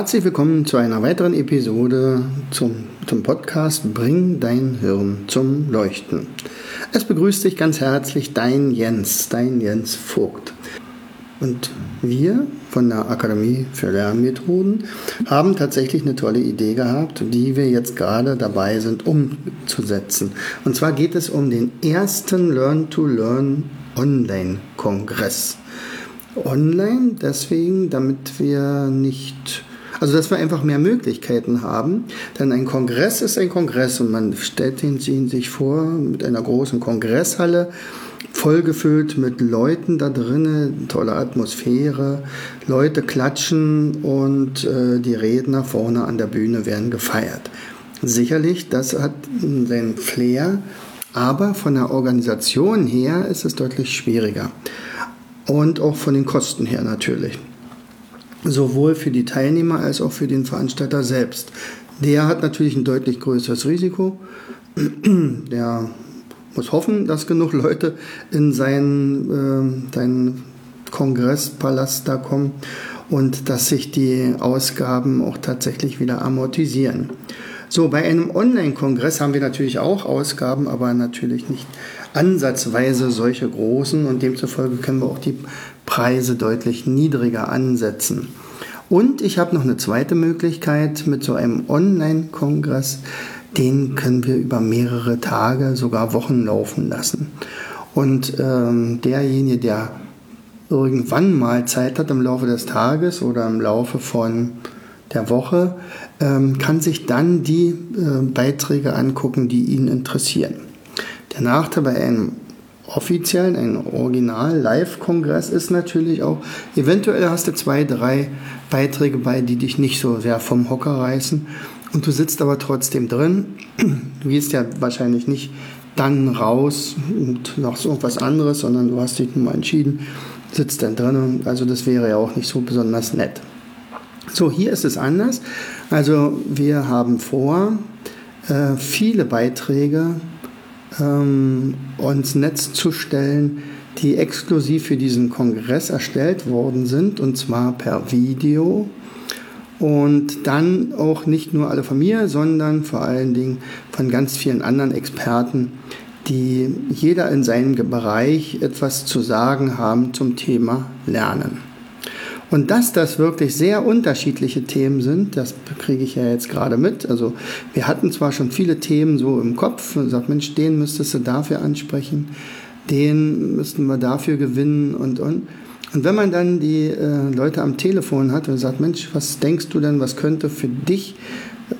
Herzlich willkommen zu einer weiteren Episode zum, zum Podcast Bring dein Hirn zum Leuchten. Es begrüßt dich ganz herzlich dein Jens, dein Jens Vogt. Und wir von der Akademie für Lernmethoden haben tatsächlich eine tolle Idee gehabt, die wir jetzt gerade dabei sind umzusetzen. Und zwar geht es um den ersten Learn-to-Learn Online-Kongress. Online deswegen, damit wir nicht also, dass wir einfach mehr Möglichkeiten haben. Denn ein Kongress ist ein Kongress und man stellt ihn sich vor mit einer großen Kongresshalle, vollgefüllt mit Leuten da drinnen, tolle Atmosphäre, Leute klatschen und äh, die Redner vorne an der Bühne werden gefeiert. Sicherlich, das hat seinen Flair, aber von der Organisation her ist es deutlich schwieriger. Und auch von den Kosten her natürlich sowohl für die Teilnehmer als auch für den Veranstalter selbst. Der hat natürlich ein deutlich größeres Risiko. Der muss hoffen, dass genug Leute in seinen, äh, seinen Kongresspalast da kommen und dass sich die Ausgaben auch tatsächlich wieder amortisieren. So, bei einem Online-Kongress haben wir natürlich auch Ausgaben, aber natürlich nicht ansatzweise solche großen und demzufolge können wir auch die Preise deutlich niedriger ansetzen. Und ich habe noch eine zweite Möglichkeit mit so einem Online-Kongress. Den können wir über mehrere Tage, sogar Wochen laufen lassen. Und ähm, derjenige, der irgendwann mal Zeit hat im Laufe des Tages oder im Laufe von der Woche, ähm, kann sich dann die äh, Beiträge angucken, die ihn interessieren. Der Nachteil bei einem offiziellen, ein Original-Live-Kongress ist natürlich auch, eventuell hast du zwei, drei Beiträge bei, die dich nicht so sehr vom Hocker reißen und du sitzt aber trotzdem drin. Du gehst ja wahrscheinlich nicht dann raus und noch irgendwas anderes, sondern du hast dich nun mal entschieden, sitzt dann drin. Also das wäre ja auch nicht so besonders nett. So, hier ist es anders. Also wir haben vor, äh, viele Beiträge ähm, ins Netz zu stellen, die exklusiv für diesen Kongress erstellt worden sind, und zwar per Video. Und dann auch nicht nur alle von mir, sondern vor allen Dingen von ganz vielen anderen Experten, die jeder in seinem Bereich etwas zu sagen haben zum Thema Lernen. Und dass das wirklich sehr unterschiedliche Themen sind, das kriege ich ja jetzt gerade mit. Also wir hatten zwar schon viele Themen so im Kopf und sagt, Mensch, den müsstest du dafür ansprechen, den müssten wir dafür gewinnen und und. Und wenn man dann die äh, Leute am Telefon hat und sagt, Mensch, was denkst du denn, was könnte für dich,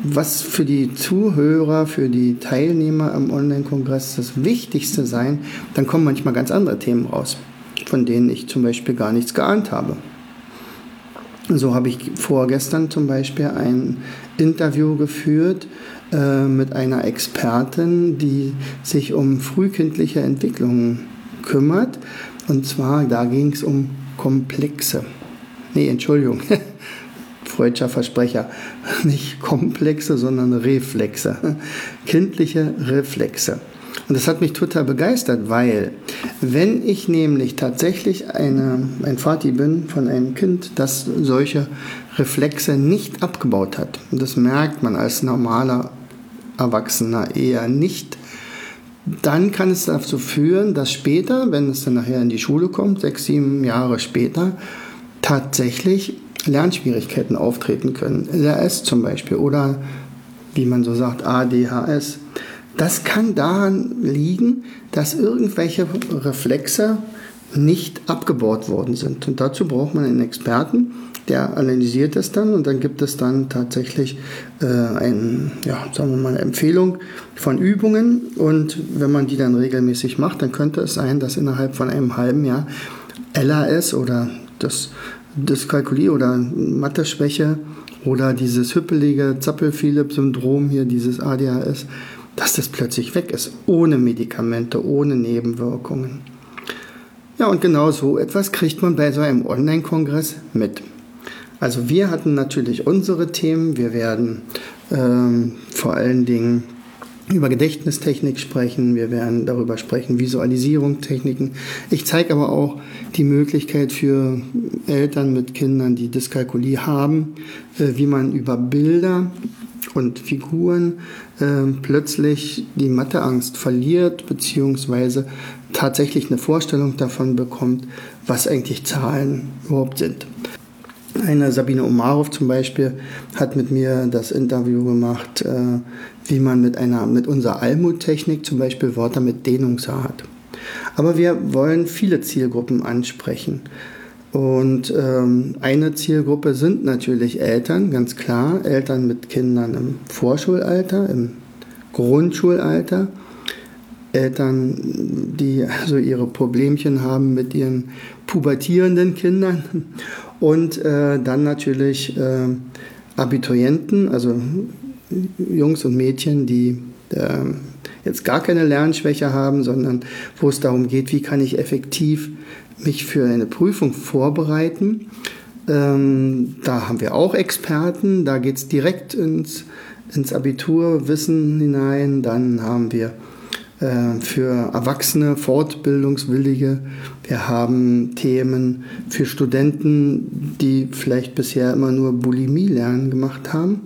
was für die Zuhörer, für die Teilnehmer am Online-Kongress das Wichtigste sein, dann kommen manchmal ganz andere Themen raus, von denen ich zum Beispiel gar nichts geahnt habe. So habe ich vorgestern zum Beispiel ein Interview geführt äh, mit einer Expertin, die sich um frühkindliche Entwicklungen kümmert. Und zwar, da ging es um Komplexe. Nee, Entschuldigung. Freudscher Versprecher. Nicht Komplexe, sondern Reflexe. Kindliche Reflexe. Und das hat mich total begeistert, weil wenn ich nämlich tatsächlich eine, ein Vati bin von einem Kind, das solche Reflexe nicht abgebaut hat, und das merkt man als normaler Erwachsener eher nicht, dann kann es dazu führen, dass später, wenn es dann nachher in die Schule kommt, sechs, sieben Jahre später, tatsächlich Lernschwierigkeiten auftreten können. LRS zum Beispiel oder wie man so sagt, ADHS. Das kann daran liegen, dass irgendwelche Reflexe nicht abgebaut worden sind. Und dazu braucht man einen Experten, der analysiert das dann und dann gibt es dann tatsächlich äh, ein, ja, sagen wir mal, eine Empfehlung von Übungen. Und wenn man die dann regelmäßig macht, dann könnte es sein, dass innerhalb von einem halben Jahr LAS oder das Dyskalkulie oder Mathe-Schwäche oder dieses hüppelige Zappel-Philipp-Syndrom hier, dieses ADHS, dass das plötzlich weg ist, ohne Medikamente, ohne Nebenwirkungen. Ja, und genau so etwas kriegt man bei so einem Online-Kongress mit. Also wir hatten natürlich unsere Themen. Wir werden ähm, vor allen Dingen über Gedächtnistechnik sprechen, wir werden darüber sprechen, Visualisierungstechniken. Ich zeige aber auch die Möglichkeit für Eltern mit Kindern, die Dyskalkulie haben, äh, wie man über Bilder und Figuren äh, plötzlich die Matheangst verliert, beziehungsweise tatsächlich eine Vorstellung davon bekommt, was eigentlich Zahlen überhaupt sind. Eine Sabine Omarov zum Beispiel hat mit mir das Interview gemacht, äh, wie man mit einer mit unserer Almut-Technik zum Beispiel Wörter mit Dehnungshaar hat. Aber wir wollen viele Zielgruppen ansprechen. Und ähm, eine Zielgruppe sind natürlich Eltern, ganz klar, Eltern mit Kindern im Vorschulalter, im Grundschulalter, Eltern, die also ihre Problemchen haben mit ihren pubertierenden Kindern. Und äh, dann natürlich äh, Abiturienten, also Jungs und Mädchen, die äh, jetzt gar keine Lernschwäche haben, sondern wo es darum geht, wie kann ich effektiv mich für eine Prüfung vorbereiten. Ähm, da haben wir auch Experten, da geht es direkt ins, ins Abiturwissen hinein. Dann haben wir äh, für Erwachsene, Fortbildungswillige. Wir haben Themen für Studenten, die vielleicht bisher immer nur Bulimie lernen gemacht haben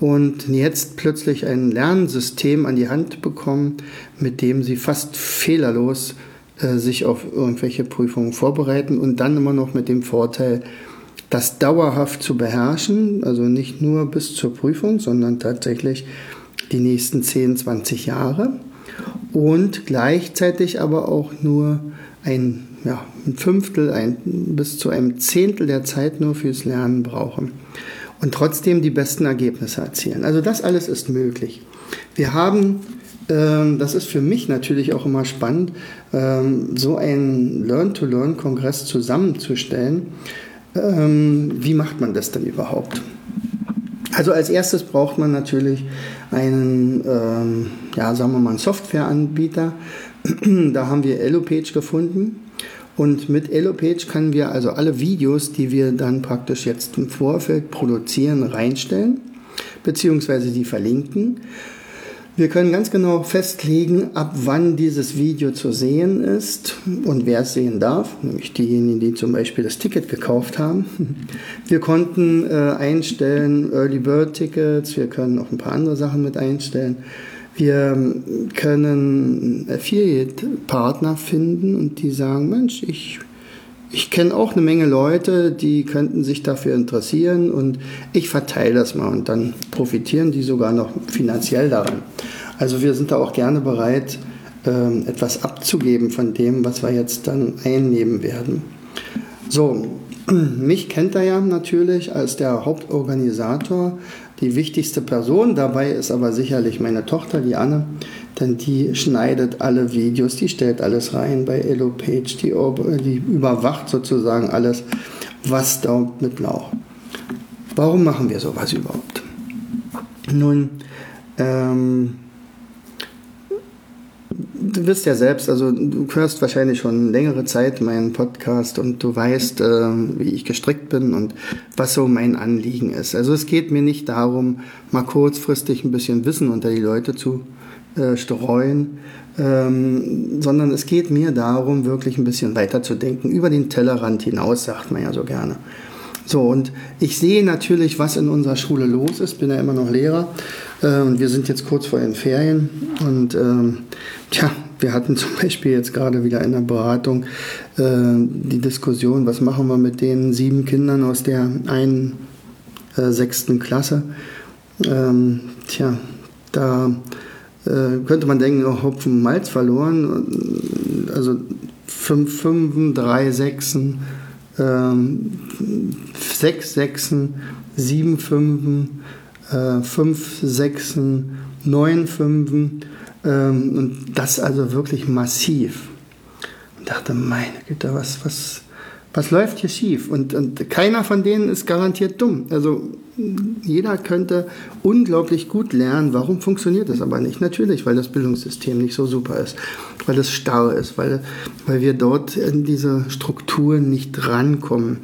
und jetzt plötzlich ein Lernsystem an die Hand bekommen, mit dem sie fast fehlerlos sich auf irgendwelche Prüfungen vorbereiten und dann immer noch mit dem Vorteil, das dauerhaft zu beherrschen, also nicht nur bis zur Prüfung, sondern tatsächlich die nächsten 10, 20 Jahre und gleichzeitig aber auch nur ein, ja, ein Fünftel ein, bis zu einem Zehntel der Zeit nur fürs Lernen brauchen und trotzdem die besten Ergebnisse erzielen. Also das alles ist möglich. Wir haben, das ist für mich natürlich auch immer spannend, ähm, so einen Learn-to-Learn-Kongress zusammenzustellen. Ähm, wie macht man das denn überhaupt? Also als erstes braucht man natürlich einen, ähm, ja, sagen wir mal, einen Softwareanbieter. da haben wir EloPage gefunden. Und mit EloPage können wir also alle Videos, die wir dann praktisch jetzt im Vorfeld produzieren, reinstellen, beziehungsweise die verlinken. Wir können ganz genau festlegen, ab wann dieses Video zu sehen ist und wer es sehen darf, nämlich diejenigen, die zum Beispiel das Ticket gekauft haben. Wir konnten äh, einstellen Early Bird Tickets, wir können auch ein paar andere Sachen mit einstellen. Wir können Affiliate-Partner finden und die sagen, Mensch, ich ich kenne auch eine Menge Leute, die könnten sich dafür interessieren und ich verteile das mal und dann profitieren die sogar noch finanziell daran. Also wir sind da auch gerne bereit, ähm, etwas abzugeben von dem, was wir jetzt dann einnehmen werden. So, mich kennt er ja natürlich als der Hauptorganisator. Die wichtigste Person dabei ist aber sicherlich meine Tochter, die Anne, denn die schneidet alle Videos, die stellt alles rein bei EloPage, die, die überwacht sozusagen alles, was da mitläuft. Warum machen wir sowas überhaupt? Nun, ähm, du wirst ja selbst, also du hörst wahrscheinlich schon längere Zeit meinen Podcast und du weißt, äh, wie ich gestrickt bin und was so mein Anliegen ist. Also es geht mir nicht darum, mal kurzfristig ein bisschen Wissen unter die Leute zu äh, streuen, ähm, sondern es geht mir darum, wirklich ein bisschen weiterzudenken, über den Tellerrand hinaus, sagt man ja so gerne. So, und ich sehe natürlich, was in unserer Schule los ist, bin ja immer noch Lehrer und wir sind jetzt kurz vor den Ferien und ähm, tja, wir hatten zum Beispiel jetzt gerade wieder in der Beratung äh, die Diskussion, was machen wir mit den sieben Kindern aus der einen äh, sechsten Klasse. Ähm, tja, da äh, könnte man denken, oh, Hopfen Malz verloren. Also fünf Fünfen, drei Sechsen, ähm, sechs Sechsen, sieben Fünfen, äh, fünf Sechsen, neun Fünfen ähm, und das also wirklich massiv. Und dachte, meine Güte, was, was, Was läuft hier schief? Und, und keiner von denen ist garantiert dumm. Also jeder könnte unglaublich gut lernen. Warum funktioniert das aber nicht? Natürlich, weil das Bildungssystem nicht so super ist, weil es starr ist, weil, weil wir dort in diese Strukturen nicht rankommen.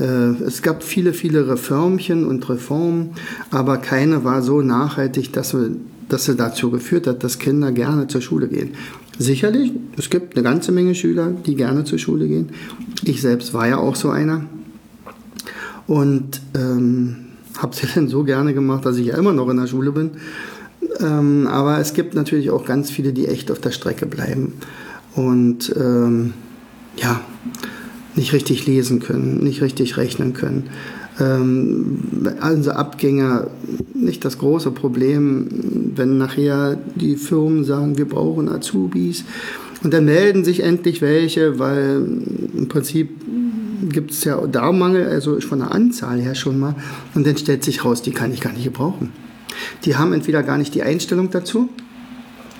Äh, es gab viele, viele Reformchen und Reformen, aber keine war so nachhaltig, dass, wir, dass sie dazu geführt hat, dass Kinder gerne zur Schule gehen. Sicherlich, es gibt eine ganze Menge Schüler, die gerne zur Schule gehen. Ich selbst war ja auch so einer. Und ähm, habe sie dann so gerne gemacht, dass ich ja immer noch in der Schule bin. Ähm, aber es gibt natürlich auch ganz viele, die echt auf der Strecke bleiben. Und ähm, ja, nicht richtig lesen können, nicht richtig rechnen können. Ähm, also Abgänger, nicht das große Problem, wenn nachher die Firmen sagen, wir brauchen Azubis. Und dann melden sich endlich welche, weil im Prinzip gibt es ja da Mangel, also von der Anzahl her schon mal. Und dann stellt sich raus, die kann ich gar nicht gebrauchen. Die haben entweder gar nicht die Einstellung dazu,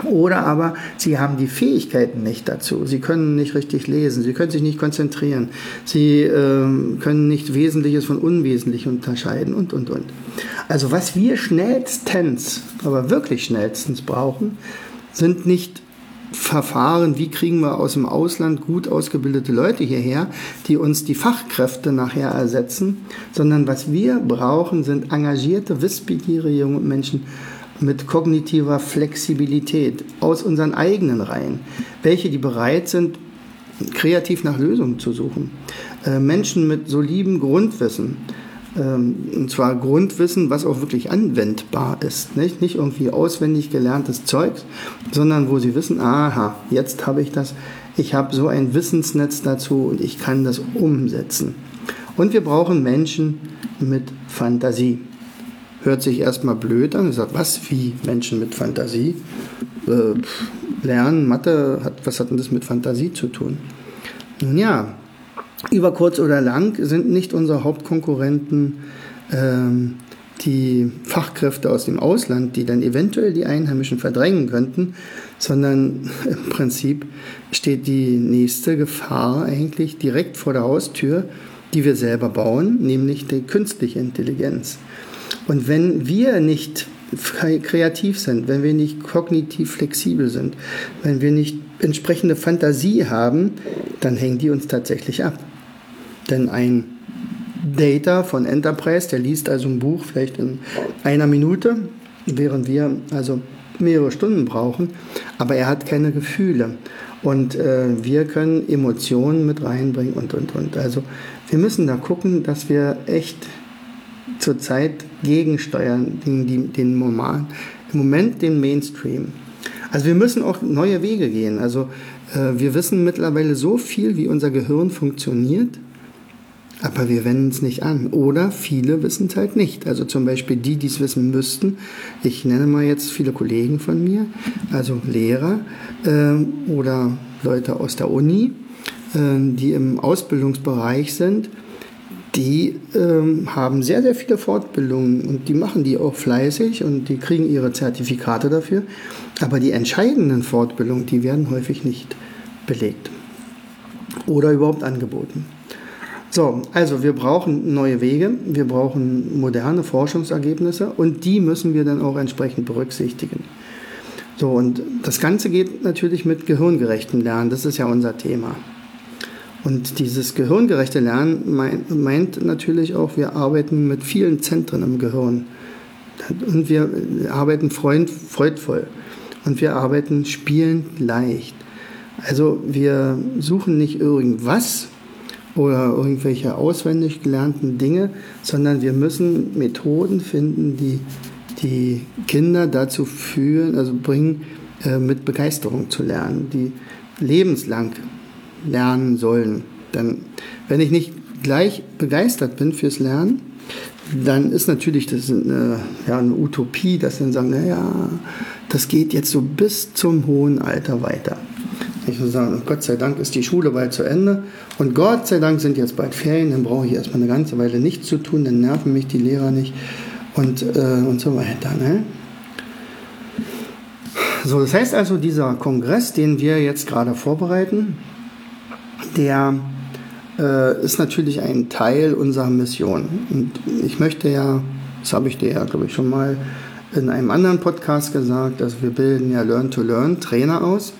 oder aber sie haben die Fähigkeiten nicht dazu. Sie können nicht richtig lesen, sie können sich nicht konzentrieren, sie ähm, können nicht Wesentliches von Unwesentlich unterscheiden und, und, und. Also was wir schnellstens, aber wirklich schnellstens brauchen, sind nicht Verfahren, wie kriegen wir aus dem Ausland gut ausgebildete Leute hierher, die uns die Fachkräfte nachher ersetzen, sondern was wir brauchen, sind engagierte, wissbegierige junge Menschen, mit kognitiver Flexibilität aus unseren eigenen Reihen, welche die bereit sind, kreativ nach Lösungen zu suchen. Äh, Menschen mit solidem Grundwissen, ähm, und zwar Grundwissen, was auch wirklich anwendbar ist. Nicht, nicht irgendwie auswendig gelerntes Zeug, sondern wo sie wissen, aha, jetzt habe ich das, ich habe so ein Wissensnetz dazu und ich kann das umsetzen. Und wir brauchen Menschen mit Fantasie hört sich erstmal blöd an. Ich sage, was, wie Menschen mit Fantasie? Äh, lernen, Mathe, hat, was hat denn das mit Fantasie zu tun? Nun ja, über kurz oder lang sind nicht unsere Hauptkonkurrenten ähm, die Fachkräfte aus dem Ausland, die dann eventuell die Einheimischen verdrängen könnten, sondern im Prinzip steht die nächste Gefahr eigentlich direkt vor der Haustür, die wir selber bauen, nämlich die künstliche Intelligenz. Und wenn wir nicht kreativ sind, wenn wir nicht kognitiv flexibel sind, wenn wir nicht entsprechende Fantasie haben, dann hängen die uns tatsächlich ab. Denn ein Data von Enterprise, der liest also ein Buch vielleicht in einer Minute, während wir also mehrere Stunden brauchen, aber er hat keine Gefühle. Und äh, wir können Emotionen mit reinbringen und, und, und. Also wir müssen da gucken, dass wir echt zurzeit gegensteuern, den, den, den Moment, im Moment den Mainstream. Also wir müssen auch neue Wege gehen. Also äh, wir wissen mittlerweile so viel, wie unser Gehirn funktioniert, aber wir wenden es nicht an. Oder viele wissen es halt nicht. Also zum Beispiel die, die es wissen müssten. Ich nenne mal jetzt viele Kollegen von mir, also Lehrer äh, oder Leute aus der Uni, äh, die im Ausbildungsbereich sind die ähm, haben sehr, sehr viele Fortbildungen und die machen die auch fleißig und die kriegen ihre Zertifikate dafür. Aber die entscheidenden Fortbildungen, die werden häufig nicht belegt oder überhaupt angeboten. So, also wir brauchen neue Wege, wir brauchen moderne Forschungsergebnisse und die müssen wir dann auch entsprechend berücksichtigen. So, und das Ganze geht natürlich mit gehirngerechtem Lernen, das ist ja unser Thema. Und dieses gehirngerechte Lernen meint, natürlich auch, wir arbeiten mit vielen Zentren im Gehirn. Und wir arbeiten freund, freudvoll. Und wir arbeiten spielend leicht. Also wir suchen nicht irgendwas oder irgendwelche auswendig gelernten Dinge, sondern wir müssen Methoden finden, die die Kinder dazu führen, also bringen, äh, mit Begeisterung zu lernen, die lebenslang lernen sollen. Denn wenn ich nicht gleich begeistert bin fürs Lernen, dann ist natürlich das eine, ja, eine Utopie, dass dann sagen, naja, das geht jetzt so bis zum hohen Alter weiter. Ich muss sagen, Gott sei Dank ist die Schule bald zu Ende und Gott sei Dank sind jetzt bald Ferien, dann brauche ich erstmal eine ganze Weile nichts zu tun, dann nerven mich die Lehrer nicht und, äh, und so weiter. Ne? So, das heißt also, dieser Kongress, den wir jetzt gerade vorbereiten, der äh, ist natürlich ein Teil unserer Mission. Und ich möchte ja, das habe ich dir ja, glaube ich, schon mal in einem anderen Podcast gesagt, dass wir bilden ja Learn-to-Learn Trainer aus,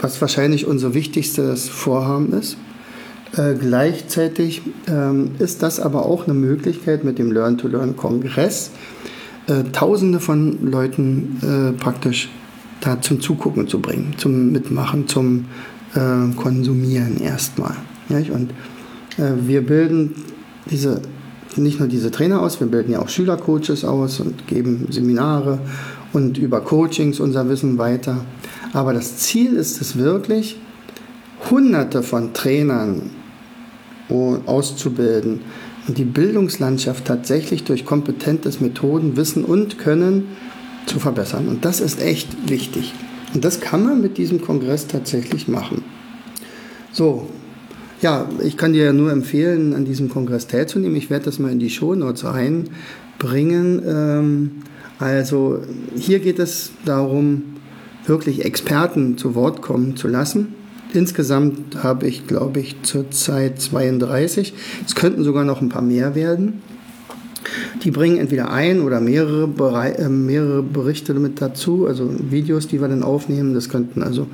was wahrscheinlich unser wichtigstes Vorhaben ist. Äh, gleichzeitig ähm, ist das aber auch eine Möglichkeit mit dem Learn-to-Learn-Kongress, äh, Tausende von Leuten äh, praktisch da zum Zugucken zu bringen, zum Mitmachen, zum äh, Konsumieren erstmal. Und äh, wir bilden diese, nicht nur diese Trainer aus, wir bilden ja auch Schülercoaches aus und geben Seminare und über Coachings unser Wissen weiter. Aber das Ziel ist es wirklich, hunderte von Trainern auszubilden und die Bildungslandschaft tatsächlich durch kompetentes Methoden, Wissen und Können zu verbessern. Und das ist echt wichtig. Und das kann man mit diesem Kongress tatsächlich machen. So, ja, ich kann dir ja nur empfehlen, an diesem Kongress teilzunehmen. Ich werde das mal in die Shownotes einbringen. Ähm, also hier geht es darum, wirklich Experten zu Wort kommen zu lassen Insgesamt habe ich, glaube ich, zurzeit 32. Es könnten sogar noch ein paar mehr werden. Die bringen entweder ein oder mehrere, Bere äh, mehrere Berichte mit dazu, also Videos, die wir dann aufnehmen. Das könnten also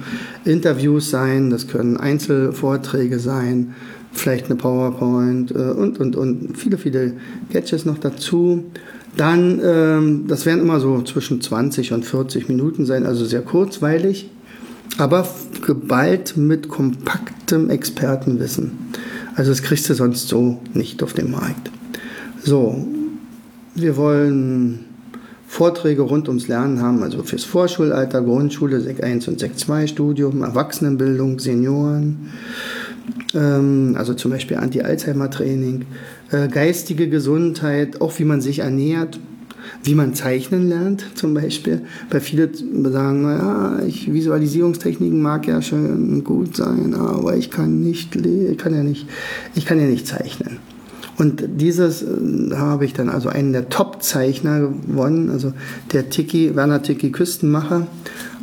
Interviews sein, das können Einzelvorträge sein, vielleicht eine PowerPoint äh, und, und, und viele, viele Gadgets noch dazu. Dann, ähm, das werden immer so zwischen 20 und 40 Minuten sein, also sehr kurzweilig aber geballt mit kompaktem Expertenwissen. Also das kriegst du sonst so nicht auf dem Markt. So, wir wollen Vorträge rund ums Lernen haben, also fürs Vorschulalter, Grundschule, Sek 1 und Sek 2 Studium, Erwachsenenbildung, Senioren, ähm, also zum Beispiel Anti-Alzheimer-Training, äh, geistige Gesundheit, auch wie man sich ernährt, wie man zeichnen lernt zum Beispiel. Bei vielen sagen, naja, ich, Visualisierungstechniken mag ja schon gut sein, aber ich kann nicht, ich kann ja nicht, ich kann ja nicht zeichnen. Und dieses äh, habe ich dann also einen der Top-Zeichner gewonnen, also der Tiki, Werner Tiki Küstenmacher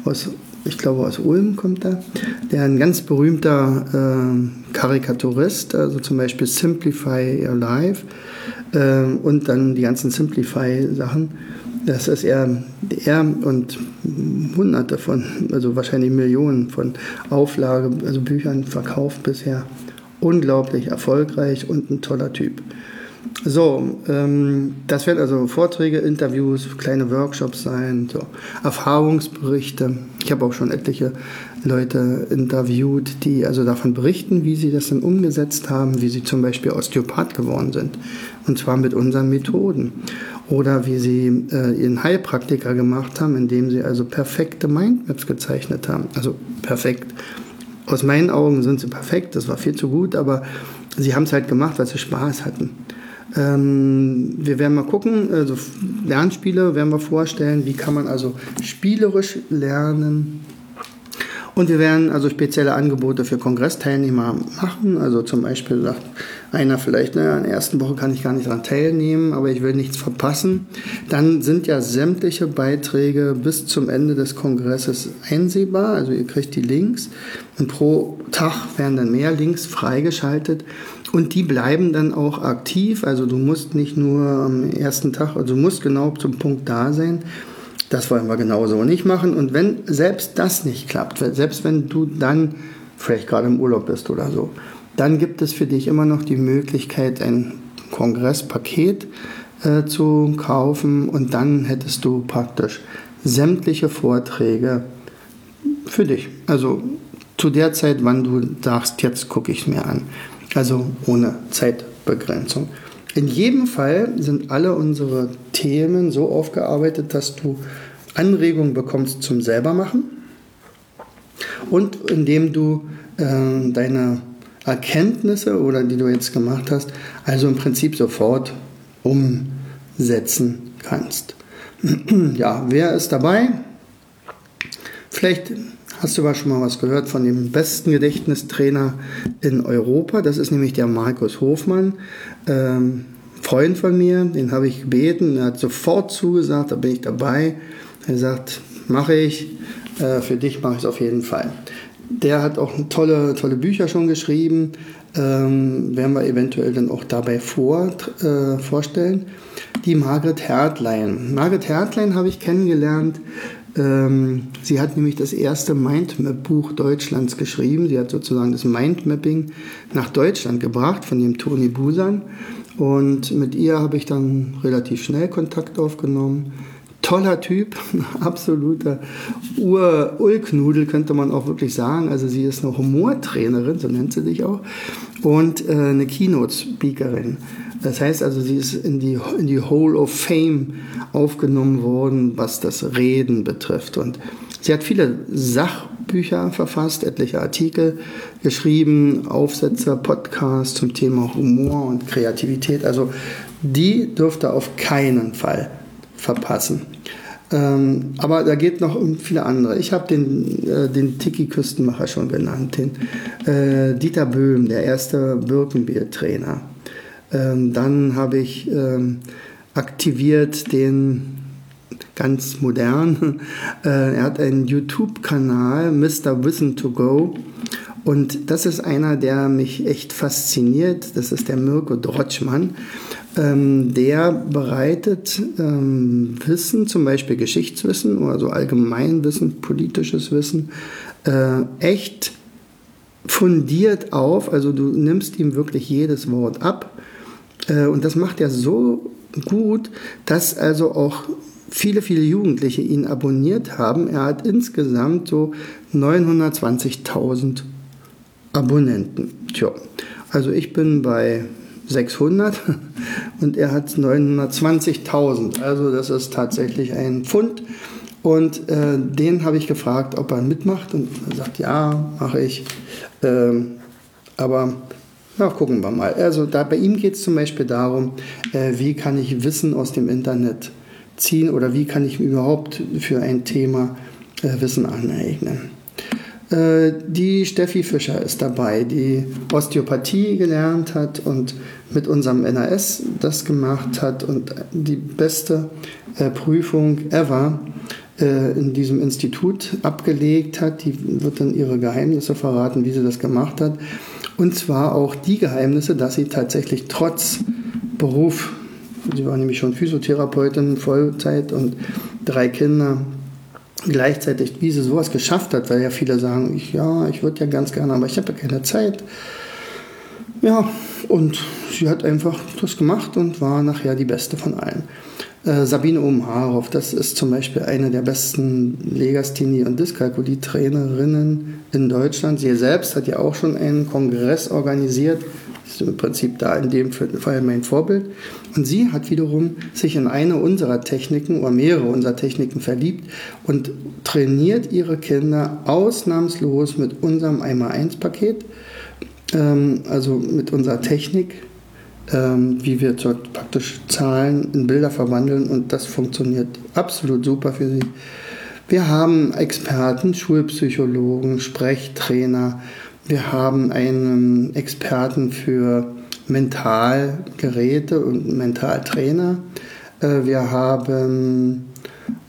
aus, ich glaube aus Ulm kommt er, der ein ganz berühmter äh, Karikaturist, also zum Beispiel Simplify Your Life, ähm, und dann die ganzen Simplify-Sachen. Das ist er, er und hunderte von, also wahrscheinlich Millionen von Auflage, also Büchern verkauft bisher. Unglaublich erfolgreich und ein toller Typ. So, ähm, das werden also Vorträge, Interviews, kleine Workshops sein, so Erfahrungsberichte. Ich habe auch schon etliche Leute interviewt, die also davon berichten, wie sie das dann umgesetzt haben, wie sie zum Beispiel Osteopath geworden sind. Und zwar mit unseren Methoden. Oder wie sie äh, ihren Heilpraktiker gemacht haben, indem sie also perfekte Mindmaps gezeichnet haben. Also perfekt. Aus meinen Augen sind sie perfekt, das war viel zu gut, aber sie haben es halt gemacht, weil sie Spaß hatten. Ähm, wir werden mal gucken, also Lernspiele werden wir vorstellen, wie kann man also spielerisch lernen, und wir werden also spezielle Angebote für Kongressteilnehmer machen. Also zum Beispiel sagt einer vielleicht, naja, in der ersten Woche kann ich gar nicht daran teilnehmen, aber ich will nichts verpassen. Dann sind ja sämtliche Beiträge bis zum Ende des Kongresses einsehbar. Also ihr kriegt die Links und pro Tag werden dann mehr Links freigeschaltet. Und die bleiben dann auch aktiv. Also du musst nicht nur am ersten Tag, also du musst genau zum Punkt da sein, das wollen wir genauso nicht machen. Und wenn selbst das nicht klappt, selbst wenn du dann vielleicht gerade im Urlaub bist oder so, dann gibt es für dich immer noch die Möglichkeit, ein Kongresspaket äh, zu kaufen und dann hättest du praktisch sämtliche Vorträge für dich. Also zu der Zeit, wann du sagst, jetzt gucke ich es mir an. Also ohne Zeitbegrenzung. In jedem Fall sind alle unsere Themen so aufgearbeitet, dass du Anregungen bekommst zum selbermachen und indem du äh, deine Erkenntnisse oder die du jetzt gemacht hast, also im Prinzip sofort umsetzen kannst. ja, wer ist dabei? Vielleicht hast du aber schon mal was gehört von dem besten Gedächtnistrainer in Europa. Das ist nämlich der Markus Hofmann. Ähm, Freund von mir, den habe ich gebeten, er hat sofort zugesagt, da bin ich dabei. Er sagt, mache ich, äh, für dich mache ich es auf jeden Fall. der hat auch tolle, tolle Bücher schon geschrieben. Ähm, werden wir eventuell dann auch dabei vor, äh, vorstellen. Die Margret Hertlein. Margret Hertlein habe ich kennengelernt. Ähm, sie hat nämlich das erste Mindmap-Buch Deutschlands geschrieben. Sie hat sozusagen das Mindmapping nach Deutschland gebracht von dem Toni Busan. Und mit ihr habe ich dann relativ schnell Kontakt aufgenommen toller Typ, absoluter Ur-Ulknudel könnte man auch wirklich sagen. Also sie ist eine Humortrainerin, so nennt sie sich auch, und äh, eine Keynote-Speakerin. Das heißt also, sie ist in die, in die Hall of Fame aufgenommen worden, was das Reden betrifft. Und sie hat viele Sachbücher verfasst, etliche Artikel geschrieben, Aufsätze, Podcasts zum Thema Humor und Kreativität. Also die dürfte auf keinen Fall verpassen. Ähm, aber da geht noch um viele andere. Ich habe den, äh, den Tiki-Küstenmacher schon genannt, den äh, Dieter Böhm, der erste Birkenbier-Trainer. Ähm, dann habe ich ähm, aktiviert den ganz modern. Äh, er hat einen YouTube-Kanal, Mr. Wissen to Go. Und das ist einer, der mich echt fasziniert. Das ist der Mirko Drotschmann. Ähm, der bereitet ähm, Wissen, zum Beispiel Geschichtswissen oder so Allgemeinwissen, politisches Wissen, äh, echt fundiert auf. Also du nimmst ihm wirklich jedes Wort ab. Äh, und das macht er so gut, dass also auch viele, viele Jugendliche ihn abonniert haben. Er hat insgesamt so 920.000 Abonnenten. Tja, also ich bin bei 600 und er hat 920.000. Also das ist tatsächlich ein Pfund. Und äh, den habe ich gefragt, ob er mitmacht und er sagt, ja, mache ich. Ähm, aber na, gucken wir mal. Also da, bei ihm geht es zum Beispiel darum, äh, wie kann ich Wissen aus dem Internet ziehen oder wie kann ich überhaupt für ein Thema äh, Wissen aneignen. Äh, die Steffi Fischer ist dabei, die Osteopathie gelernt hat und mit unserem NAS das gemacht hat und die beste äh, Prüfung ever äh, in diesem Institut abgelegt hat. Die wird dann ihre Geheimnisse verraten, wie sie das gemacht hat. Und zwar auch die Geheimnisse, dass sie tatsächlich trotz Beruf, sie war nämlich schon Physiotherapeutin, Vollzeit und drei Kinder, gleichzeitig, wie sie sowas geschafft hat, weil ja viele sagen, ich, ja, ich würde ja ganz gerne, aber ich habe ja keine Zeit. Ja, und sie hat einfach das gemacht und war nachher die Beste von allen. Äh, Sabine Obenharow, das ist zum Beispiel eine der besten Legasthenie- und Dyskalkulie-Trainerinnen in Deutschland. Sie selbst hat ja auch schon einen Kongress organisiert ist im Prinzip da in dem Fall mein Vorbild. Und sie hat wiederum sich in eine unserer Techniken oder mehrere unserer Techniken verliebt und trainiert ihre Kinder ausnahmslos mit unserem 1x1-Paket, ähm, also mit unserer Technik, ähm, wie wir praktisch Zahlen in Bilder verwandeln und das funktioniert absolut super für sie. Wir haben Experten, Schulpsychologen, Sprechtrainer, wir haben einen Experten für Mentalgeräte und Mentaltrainer. Äh, wir haben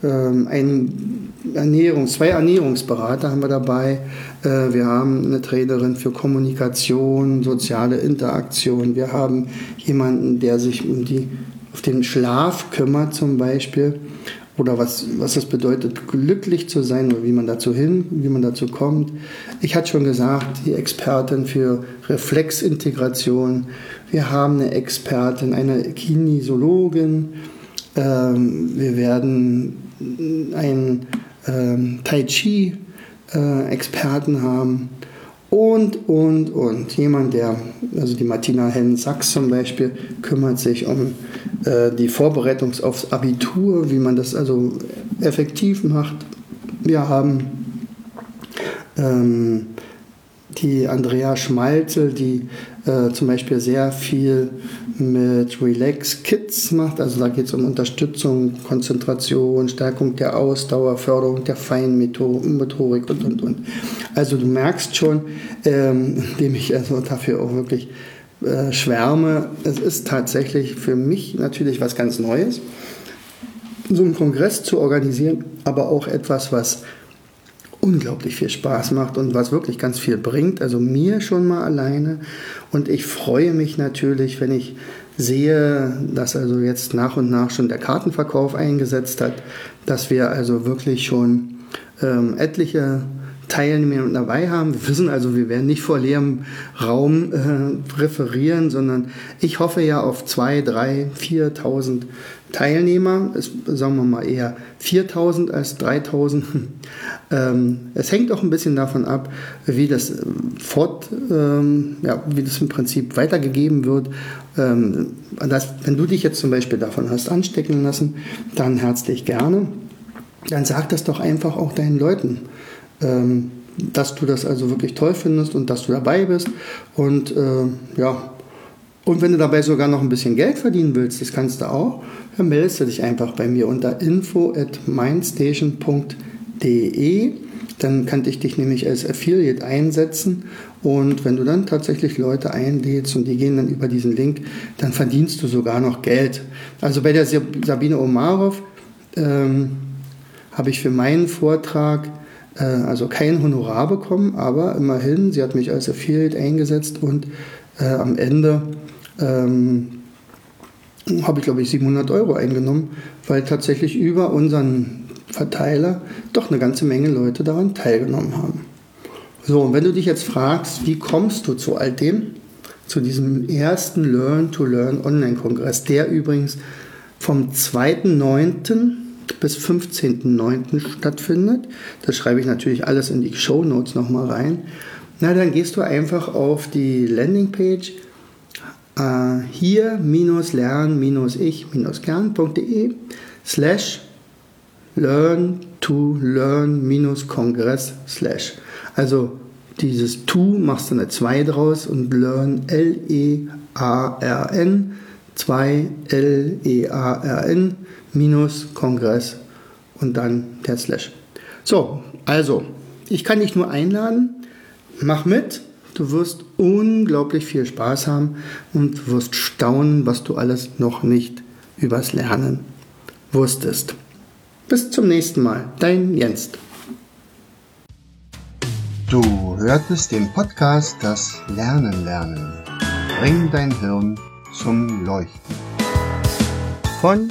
ähm, einen Ernährung, zwei Ernährungsberater haben wir dabei. Äh, wir haben eine Trainerin für Kommunikation, soziale Interaktion. Wir haben jemanden, der sich um die, auf den Schlaf kümmert zum Beispiel oder was, was es bedeutet, glücklich zu sein oder wie man dazu hin, wie man dazu kommt. Ich hatte schon gesagt, die Expertin für Reflexintegration. Wir haben eine Expertin, eine Kinesiologin. Ähm, wir werden einen ähm, Tai Chi äh, Experten haben und, und, und. Jemand, der, also die Martina Hellen-Sachs zum Beispiel, kümmert sich um äh, die Vorbereitung aufs Abitur, wie man das also effektiv macht. Wir haben ähm, die Andrea Schmalzel, die äh, zum Beispiel sehr viel mit Relax Kids macht. Also da geht es um Unterstützung, Konzentration, Stärkung der Ausdauer, Förderung der Feinmotorik und, und, und. Also du merkst schon, ähm, indem ich also dafür auch wirklich äh, schwärme, es ist tatsächlich für mich natürlich was ganz Neues, so einen Kongress zu organisieren, aber auch etwas, was unglaublich viel Spaß macht und was wirklich ganz viel bringt. Also mir schon mal alleine. Und ich freue mich natürlich, wenn ich sehe, dass also jetzt nach und nach schon der Kartenverkauf eingesetzt hat, dass wir also wirklich schon ähm, etliche Teilnehmer dabei haben. Wir wissen also, wir werden nicht vor leerem Raum äh, referieren, sondern ich hoffe ja auf 2, 3, 4.000 Teilnehmer. Es, sagen wir mal eher 4.000 als 3.000. ähm, es hängt auch ein bisschen davon ab, wie das fort, ähm, ja, wie das im Prinzip weitergegeben wird. Ähm, das, wenn du dich jetzt zum Beispiel davon hast anstecken lassen, dann herzlich gerne. Dann sag das doch einfach auch deinen Leuten ähm, dass du das also wirklich toll findest und dass du dabei bist. Und äh, ja, und wenn du dabei sogar noch ein bisschen Geld verdienen willst, das kannst du auch, dann meldest du dich einfach bei mir unter info at mindstation.de. Dann kann ich dich nämlich als Affiliate einsetzen und wenn du dann tatsächlich Leute einlädst und die gehen dann über diesen Link, dann verdienst du sogar noch Geld. Also bei der Sabine Omarov ähm, habe ich für meinen Vortrag äh, also kein Honorar bekommen, aber immerhin, sie hat mich als Affiliate eingesetzt und äh, am Ende ähm, habe ich, glaube ich, 700 Euro eingenommen, weil tatsächlich über unseren Verteiler doch eine ganze Menge Leute daran teilgenommen haben. So, und wenn du dich jetzt fragst, wie kommst du zu all dem? Zu diesem ersten Learn-to-Learn Online-Kongress, der übrigens vom 2.9 bis 15.09. stattfindet. Das schreibe ich natürlich alles in die Show Notes nochmal rein. Na, dann gehst du einfach auf die Landingpage äh, hier-lernen-ich-gern.de slash learn to learn-kongress slash. Also dieses to machst du eine 2 draus und learn L-E-A-R-N 2 L-E-A-R-N minus Kongress und dann der Slash. So, also, ich kann dich nur einladen, mach mit, du wirst unglaublich viel Spaß haben und wirst staunen, was du alles noch nicht übers Lernen wusstest. Bis zum nächsten Mal, dein Jens. Du hörtest den Podcast Das Lernen lernen. Bring dein Hirn zum Leuchten. Von